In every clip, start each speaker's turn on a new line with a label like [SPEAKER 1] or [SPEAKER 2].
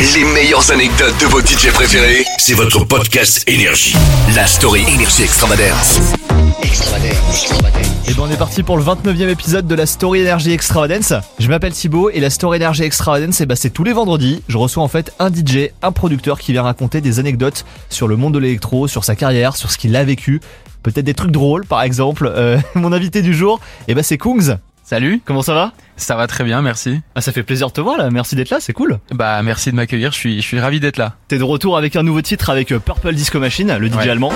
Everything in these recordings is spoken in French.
[SPEAKER 1] Les meilleures anecdotes de vos DJ préférés, c'est votre podcast Énergie. La story Énergie Extravagance.
[SPEAKER 2] Et ben on est parti pour le 29e épisode de la Story Energy Extravagance. Je m'appelle Thibaut et la Story Energy Extravagance, et bah c'est tous les vendredis. Je reçois en fait un DJ, un producteur qui vient raconter des anecdotes sur le monde de l'électro, sur sa carrière, sur ce qu'il a vécu. Peut-être des trucs drôles par exemple. Euh, mon invité du jour, et bah c'est Kungs.
[SPEAKER 3] Salut,
[SPEAKER 2] Comment ça va
[SPEAKER 3] ça va très bien, merci.
[SPEAKER 2] ah, Ça fait plaisir de te voir là, merci d'être là, c'est cool.
[SPEAKER 3] Bah merci de m'accueillir, je suis, je suis ravi d'être là.
[SPEAKER 2] T'es de retour avec un nouveau titre avec euh, Purple Disco Machine, le DJ
[SPEAKER 3] Ouais.
[SPEAKER 2] allemand.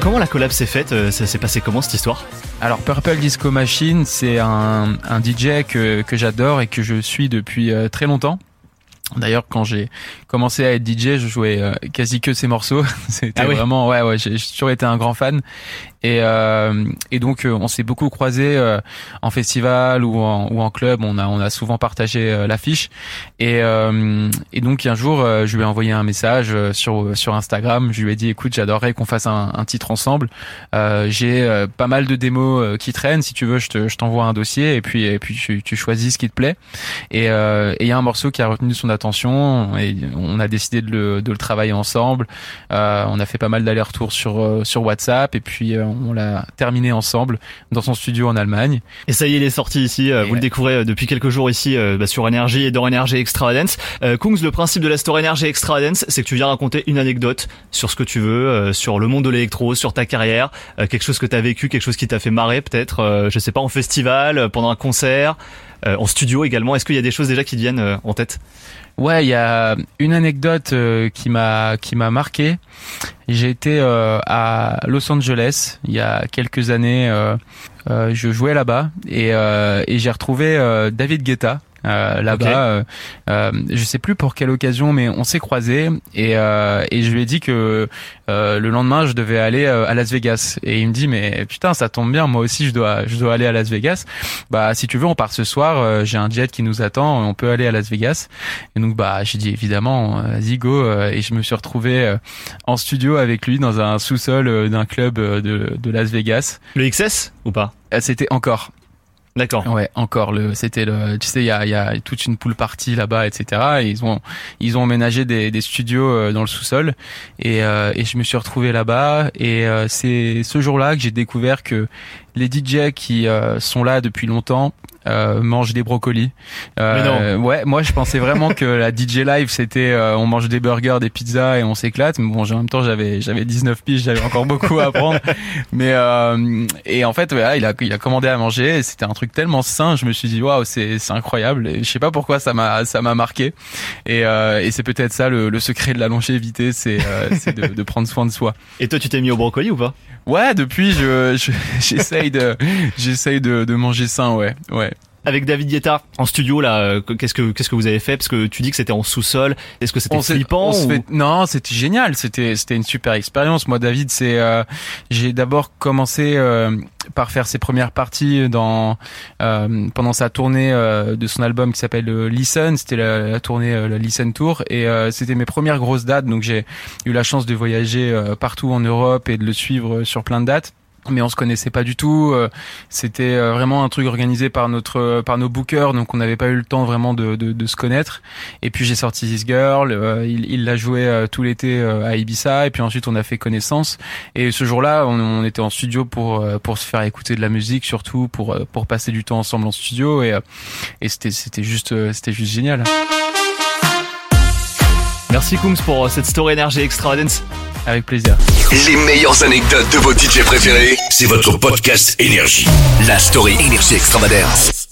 [SPEAKER 2] Comment la collab s'est faite euh, Ça s'est passé comment cette histoire?
[SPEAKER 3] Alors Purple Disco Machine, c'est un, un DJ que, que j'adore et que je suis depuis euh, très longtemps. D'ailleurs, quand j'ai commencé à être DJ, je jouais euh, quasi que ses morceaux. C'était
[SPEAKER 2] Ah oui.
[SPEAKER 3] vraiment, ouais, ouais, j'ai toujours été un grand fan. Et, euh, et donc, euh, on s'est beaucoup croisés euh, en festival ou en, ou en club. On a, on a souvent partagé euh, l'affiche. Et, et donc, un jour, je lui ai envoyé un message sur sur Instagram. Je lui ai dit, écoute, j'adorerais qu'on fasse un, un titre ensemble. J'ai pas mal de démos qui traînent. Si tu veux, je te- je t'envoie un dossier et puis et puis tu, tu choisis ce qui te plaît. Et il y a un morceau qui a retenu son attention et on a décidé de le, de le travailler ensemble. Euh, on a fait pas mal d'allers-retours sur sur WhatsApp et puis euh, on l'a terminé ensemble dans son studio en Allemagne.
[SPEAKER 2] Et ça y est, il est sorti ici. euh,
[SPEAKER 3] Et
[SPEAKER 2] vous le découvrez euh, depuis quelques jours ici euh, bah, sur Énergie et dans Énergie Extravagance. Euh, Kungs, le principe de la Story Énergie Extravagance, c'est que tu viens raconter une anecdote sur ce que tu veux, euh, sur le monde de l'électro, sur ta carrière, euh, quelque chose que t'as vécu, quelque chose qui t'a fait marrer peut-être, euh, je sais pas, en festival, pendant un concert, en studio également. Est-ce qu'il y a des choses déjà qui te viennent euh, en tête?
[SPEAKER 3] Ouais, il y a une anecdote euh, qui m'a qui m'a marqué. J'ai été euh, à Los Angeles il y a quelques années. euh, euh, je jouais là-bas et, euh, et j'ai retrouvé euh, David Guetta. Euh, là-bas,
[SPEAKER 2] Ok.
[SPEAKER 3] euh, euh, je sais plus pour quelle occasion, mais on s'est croisés et, euh, et je lui ai dit que euh, le lendemain je devais aller euh, à Las Vegas et il me dit mais putain ça tombe bien, moi aussi je dois je dois aller à Las Vegas. Bah si tu veux on part ce soir, j'ai un jet qui nous attend, on peut aller à Las Vegas. Et donc bah j'ai dit évidemment, vas-y go. Et je me suis retrouvé en studio avec lui dans un sous-sol d'un club de, de Las Vegas.
[SPEAKER 2] Le XS ou pas?
[SPEAKER 3] C'était encore,
[SPEAKER 2] D'accord.
[SPEAKER 3] ouais, encore le. C'était le. Tu sais, il y a, y a toute une pool party là-bas, etc. Et ils ont ils ont emménagé des, des studios euh, dans le sous-sol. Et euh, et je me suis retrouvé là-bas. Et euh, c'est ce jour-là que j'ai découvert que les DJ qui euh, sont là depuis longtemps euh, mangent des brocolis. Euh, ouais, moi je pensais vraiment que la DJ live c'était euh, on mange des burgers, des pizzas et on s'éclate. Mais bon, en même temps j'avais j'avais 19 piges, j'avais encore beaucoup à apprendre. Mais euh, et en fait, ouais, il a il a commandé à manger. C'était un truc tellement sain. Je me suis dit waouh, c'est c'est incroyable. Et je sais pas pourquoi ça m'a ça m'a marqué. Et euh, et c'est peut-être ça le, le secret de la longévité, c'est euh, c'est de, de prendre soin de soi.
[SPEAKER 2] Et toi, tu t'es mis au brocoli ou pas?
[SPEAKER 3] Ouais, depuis je je- j'essaye de j'essaye de, de manger sain, ouais, ouais.
[SPEAKER 2] Avec David Guetta en studio là, euh, qu'est-ce que qu'est-ce que vous avez fait? Parce que tu dis que c'était en sous-sol. Est-ce que c'était flippant ou-
[SPEAKER 3] fait- Non, c'était génial. C'était c'était une super expérience. Moi, David, c'est euh, j'ai d'abord commencé euh, par faire ses premières parties dans euh, pendant sa tournée euh, de son album qui s'appelle euh, Listen. C'était la, la tournée la Listen Tour et euh, c'était mes premières grosses dates. Donc j'ai eu la chance de voyager euh, partout en Europe et de le suivre sur plein de dates. Mais on se connaissait pas du tout. euh, C'était euh, vraiment un truc organisé par notre par nos bookers, donc on n'avait pas eu le temps vraiment de, de, de se connaître. Et puis j'ai sorti This Girl, euh, il l'a joué euh, tout l'été à Ibiza, et puis ensuite on a fait connaissance. Et ce jour-là, on, on était en studio pour pour se faire écouter de la musique, surtout pour pour passer du temps ensemble en studio, et et c'était c'était juste c'était juste génial.
[SPEAKER 2] Merci Kungs pour cette story énergie extravagance.
[SPEAKER 3] Avec plaisir.
[SPEAKER 1] Les meilleures anecdotes de vos DJ préférés, c'est votre podcast Énergie. La story Énergie Extravagance.